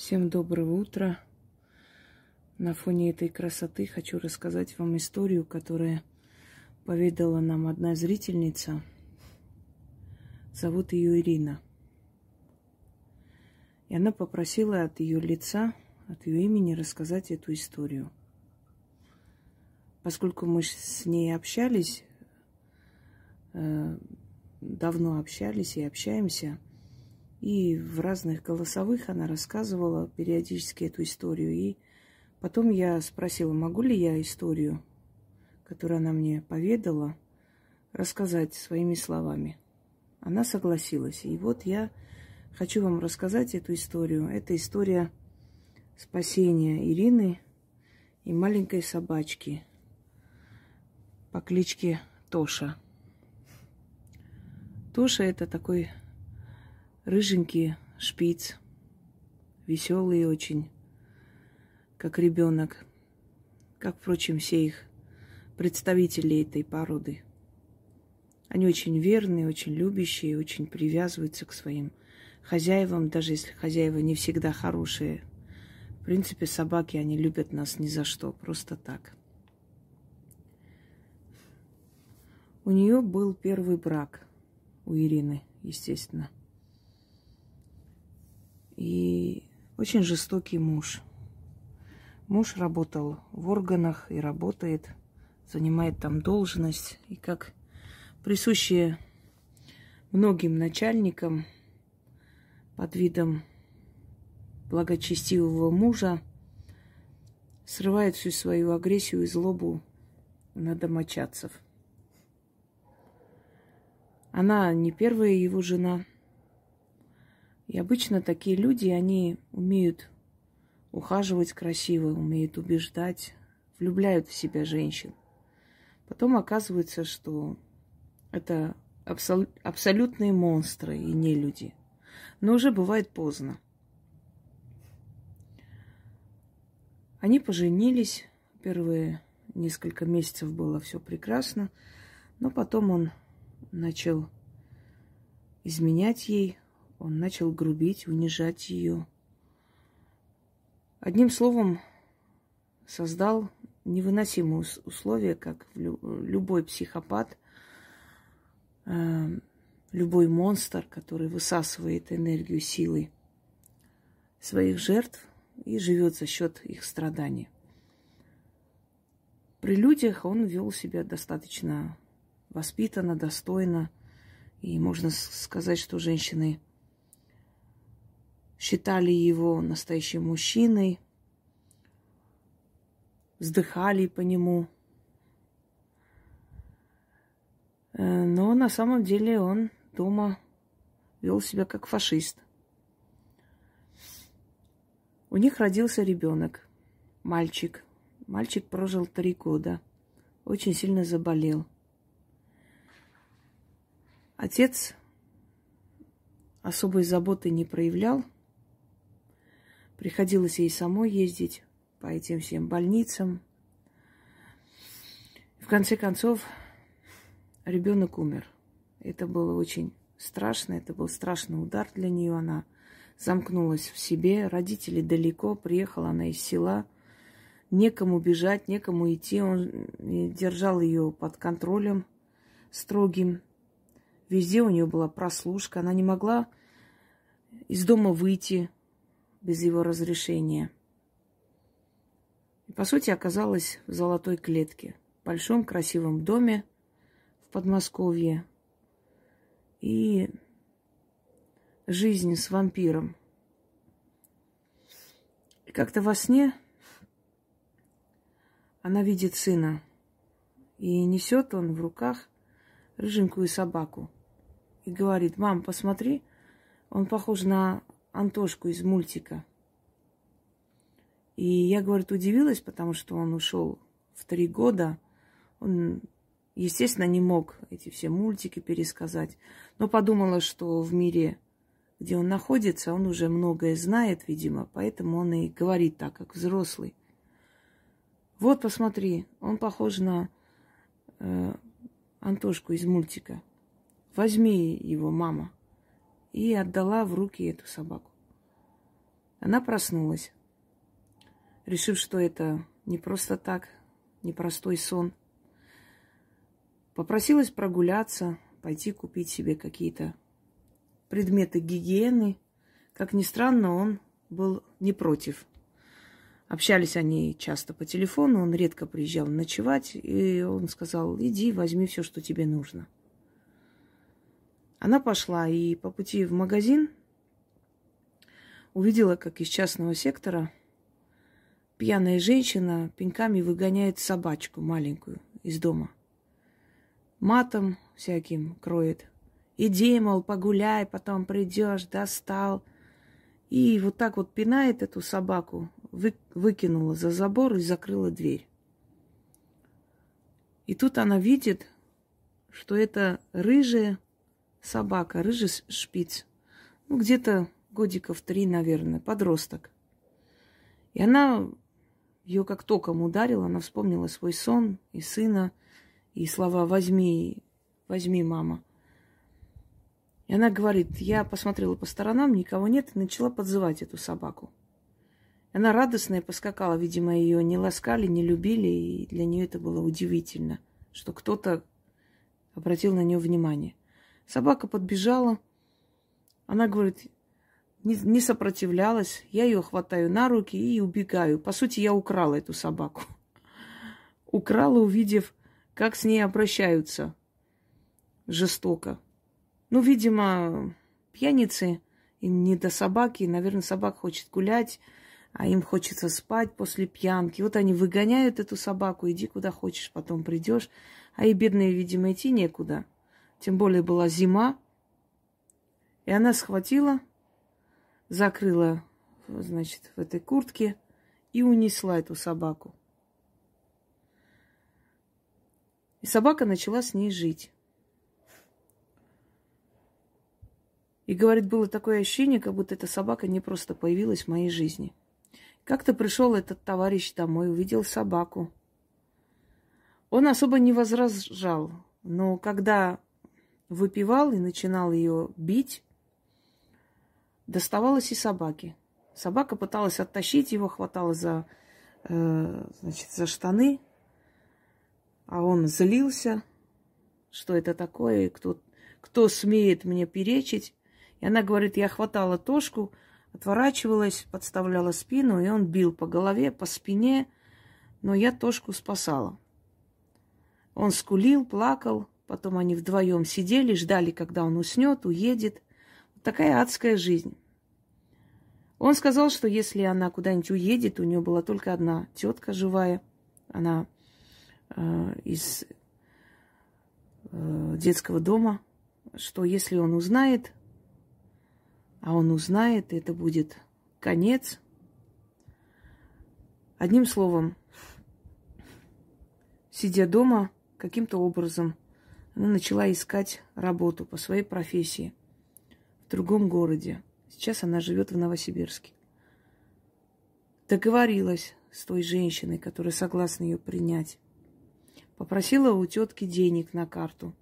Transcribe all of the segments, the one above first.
Всем доброго утра. На фоне этой красоты хочу рассказать вам историю, которая поведала нам одна зрительница. Зовут ее Ирина. И она попросила от ее лица, от ее имени рассказать эту историю. Поскольку мы с ней общались, э, давно общались и общаемся – и в разных голосовых она рассказывала периодически эту историю. И потом я спросила, могу ли я историю, которую она мне поведала, рассказать своими словами. Она согласилась. И вот я хочу вам рассказать эту историю. Это история спасения Ирины и маленькой собачки по кличке Тоша. Тоша это такой рыженький шпиц, веселый очень, как ребенок, как, впрочем, все их представители этой породы. Они очень верные, очень любящие, очень привязываются к своим хозяевам, даже если хозяева не всегда хорошие. В принципе, собаки, они любят нас ни за что, просто так. У нее был первый брак, у Ирины, естественно – и очень жестокий муж. Муж работал в органах и работает, занимает там должность. И как присущие многим начальникам под видом благочестивого мужа срывает всю свою агрессию и злобу на домочадцев. Она не первая его жена – и обычно такие люди, они умеют ухаживать красиво, умеют убеждать, влюбляют в себя женщин. Потом оказывается, что это абсол- абсолютные монстры и не люди. Но уже бывает поздно. Они поженились. Первые несколько месяцев было все прекрасно. Но потом он начал изменять ей, он начал грубить, унижать ее. Одним словом, создал невыносимые условия, как любой психопат, э, любой монстр, который высасывает энергию силы своих жертв и живет за счет их страданий. При людях он вел себя достаточно воспитанно, достойно. И можно сказать, что женщины считали его настоящим мужчиной, вздыхали по нему. Э, но на самом деле он дома вел себя как фашист. У них родился ребенок, мальчик. Мальчик прожил три года, очень сильно заболел. Отец особой заботы не проявлял – Приходилось ей самой ездить по этим всем больницам. В конце концов, ребенок умер. Это было очень страшно, это был страшный удар для нее. Она замкнулась в себе, родители далеко, приехала она из села, некому бежать, некому идти. Он держал ее под контролем строгим. Везде у нее была прослушка, она не могла из дома выйти, без его разрешения. И, по сути, оказалась в золотой клетке, в большом красивом доме в Подмосковье. И жизнь с вампиром. И как-то во сне она видит сына. И несет он в руках рыженькую собаку. И говорит, мам, посмотри, он похож на Антошку из мультика. И я, говорит, удивилась, потому что он ушел в три года. Он, естественно, не мог эти все мультики пересказать. Но подумала, что в мире, где он находится, он уже многое знает, видимо, поэтому он и говорит так, как взрослый. Вот, посмотри, он похож на э, Антошку из мультика. Возьми его, мама и отдала в руки эту собаку. Она проснулась, решив, что это не просто так, непростой сон. Попросилась прогуляться, пойти купить себе какие-то предметы гигиены. Как ни странно, он был не против. Общались они часто по телефону, он редко приезжал ночевать, и он сказал, иди, возьми все, что тебе нужно. Она пошла и по пути в магазин увидела, как из частного сектора пьяная женщина пинками выгоняет собачку маленькую из дома. Матом всяким кроет. Иди, мол, погуляй, потом придешь, достал. И вот так вот пинает эту собаку, вы, выкинула за забор и закрыла дверь. И тут она видит, что это рыжая собака, рыжий шпиц. Ну, где-то годиков три, наверное, подросток. И она ее как током ударила, она вспомнила свой сон и сына, и слова «возьми, возьми, мама». И она говорит, я посмотрела по сторонам, никого нет, и начала подзывать эту собаку. Она радостная поскакала, видимо, ее не ласкали, не любили, и для нее это было удивительно, что кто-то обратил на нее внимание. Собака подбежала, она говорит, не, не сопротивлялась, я ее хватаю на руки и убегаю. По сути, я украла эту собаку. Украла, увидев, как с ней обращаются жестоко. Ну, видимо, пьяницы, им не до собаки, наверное, собака хочет гулять, а им хочется спать после пьянки. Вот они выгоняют эту собаку, иди куда хочешь, потом придешь. А и бедные, видимо, идти некуда. Тем более была зима. И она схватила, закрыла, значит, в этой куртке и унесла эту собаку. И собака начала с ней жить. И говорит, было такое ощущение, как будто эта собака не просто появилась в моей жизни. Как-то пришел этот товарищ домой, увидел собаку. Он особо не возражал, но когда выпивал и начинал ее бить, доставалось и собаке. Собака пыталась оттащить его, хватала за, э, значит, за штаны, а он злился, что это такое, кто, кто смеет мне перечить. И она говорит, я хватала тошку, отворачивалась, подставляла спину, и он бил по голове, по спине, но я Тошку спасала. Он скулил, плакал, потом они вдвоем сидели, ждали, когда он уснет, уедет. Вот такая адская жизнь. Он сказал, что если она куда-нибудь уедет, у нее была только одна тетка живая, она э, из э, детского дома, что если он узнает, а он узнает, это будет конец. Одним словом, сидя дома, каким-то образом она начала искать работу по своей профессии в другом городе. Сейчас она живет в Новосибирске. Договорилась с той женщиной, которая согласна ее принять. Попросила у тетки денег на карту,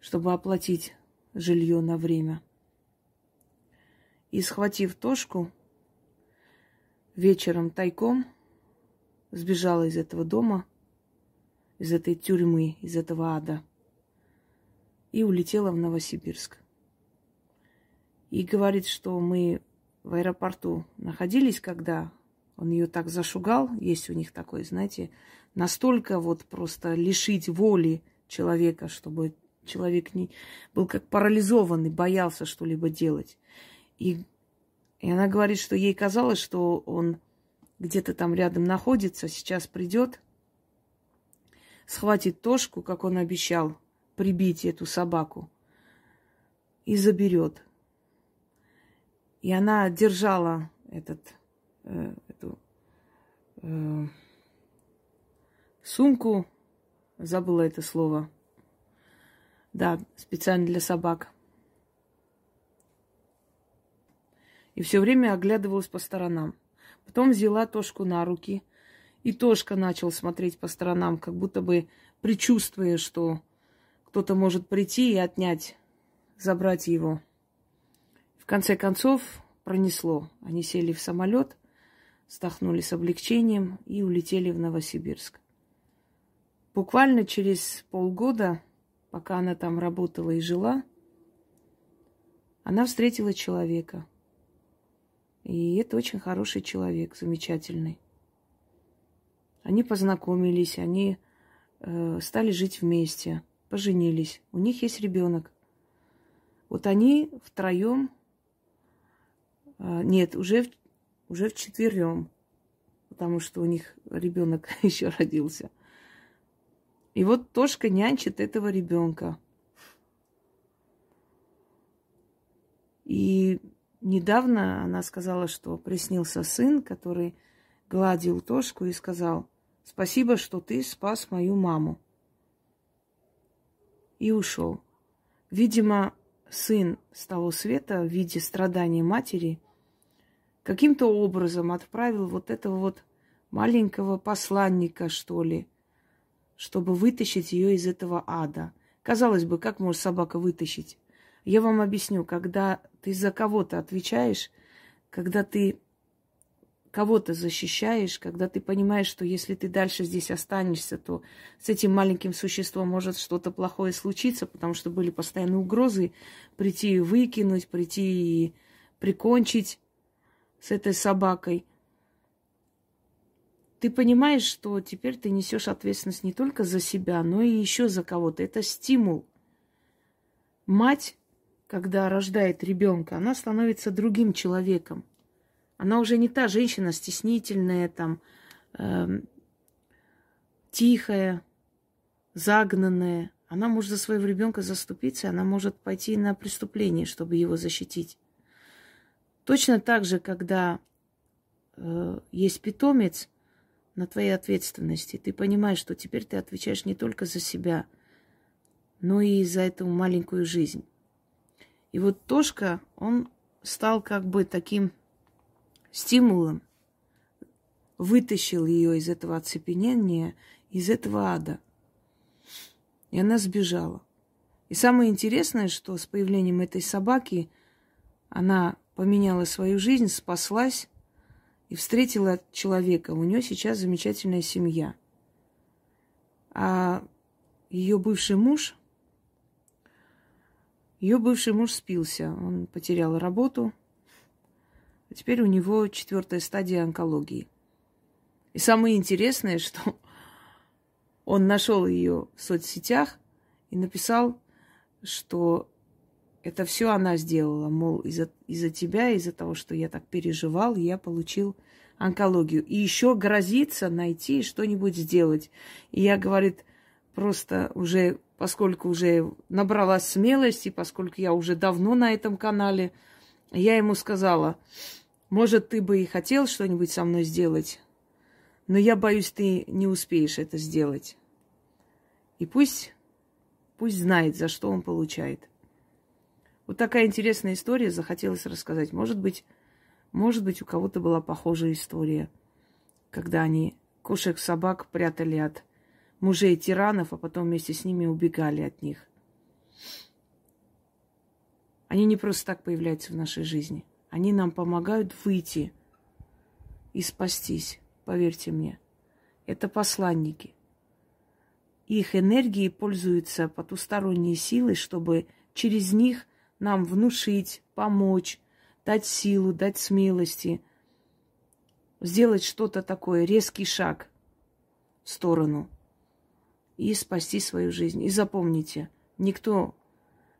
чтобы оплатить жилье на время – и, схватив Тошку, вечером тайком сбежала из этого дома, из этой тюрьмы, из этого ада и улетела в Новосибирск. И говорит, что мы в аэропорту находились, когда он ее так зашугал, есть у них такой, знаете, настолько вот просто лишить воли человека, чтобы человек не был как парализованный, боялся что-либо делать. И, и она говорит, что ей казалось, что он где-то там рядом находится, сейчас придет, схватит Тошку, как он обещал, прибить эту собаку и заберет. И она держала этот, э, эту э, сумку, забыла это слово, да, специально для собак – и все время оглядывалась по сторонам. Потом взяла Тошку на руки, и Тошка начал смотреть по сторонам, как будто бы предчувствуя, что кто-то может прийти и отнять, забрать его. В конце концов, пронесло. Они сели в самолет, вздохнули с облегчением и улетели в Новосибирск. Буквально через полгода, пока она там работала и жила, она встретила человека. И это очень хороший человек, замечательный. Они познакомились, они э, стали жить вместе, поженились. У них есть ребенок. Вот они втроем, э, нет, уже, уже в четверем, потому что у них ребенок еще родился. И вот Тошка нянчит этого ребенка. И недавно она сказала, что приснился сын, который гладил Тошку и сказал, спасибо, что ты спас мою маму. И ушел. Видимо, сын с того света в виде страдания матери каким-то образом отправил вот этого вот маленького посланника, что ли, чтобы вытащить ее из этого ада. Казалось бы, как может собака вытащить? Я вам объясню, когда ты за кого-то отвечаешь, когда ты кого-то защищаешь, когда ты понимаешь, что если ты дальше здесь останешься, то с этим маленьким существом может что-то плохое случиться, потому что были постоянные угрозы прийти и выкинуть, прийти и прикончить с этой собакой. Ты понимаешь, что теперь ты несешь ответственность не только за себя, но и еще за кого-то. Это стимул. Мать, когда рождает ребенка, она становится другим человеком. Она уже не та женщина стеснительная, там, э, тихая, загнанная. Она может за своего ребенка заступиться, она может пойти на преступление, чтобы его защитить. Точно так же, когда э, есть питомец на твоей ответственности, ты понимаешь, что теперь ты отвечаешь не только за себя, но и за эту маленькую жизнь. И вот Тошка, он стал как бы таким стимулом, вытащил ее из этого оцепенения, из этого ада. И она сбежала. И самое интересное, что с появлением этой собаки она поменяла свою жизнь, спаслась и встретила человека. У нее сейчас замечательная семья. А ее бывший муж, ее бывший муж спился. Он потерял работу, а теперь у него четвертая стадия онкологии. И самое интересное, что он нашел ее в соцсетях и написал, что это все она сделала, мол, из-за из тебя, из-за того, что я так переживал, я получил онкологию. И еще грозится найти что-нибудь сделать. И я, говорит, просто уже, поскольку уже набралась смелости, поскольку я уже давно на этом канале, я ему сказала, может, ты бы и хотел что-нибудь со мной сделать, но я боюсь, ты не успеешь это сделать. И пусть, пусть знает, за что он получает. Вот такая интересная история захотелось рассказать. Может быть, может быть, у кого-то была похожая история, когда они кошек, собак прятали от мужей тиранов, а потом вместе с ними убегали от них. Они не просто так появляются в нашей жизни. Они нам помогают выйти и спастись, поверьте мне. Это посланники. Их энергией пользуются потусторонние силы, чтобы через них нам внушить, помочь, дать силу, дать смелости, сделать что-то такое, резкий шаг в сторону и спасти свою жизнь. И запомните, никто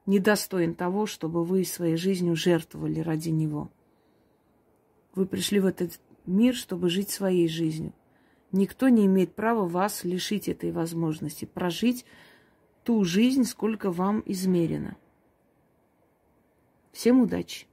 недостоин того, чтобы вы своей жизнью жертвовали ради него. Вы пришли в этот мир, чтобы жить своей жизнью. Никто не имеет права вас лишить этой возможности, прожить ту жизнь, сколько вам измерено. Всем удачи!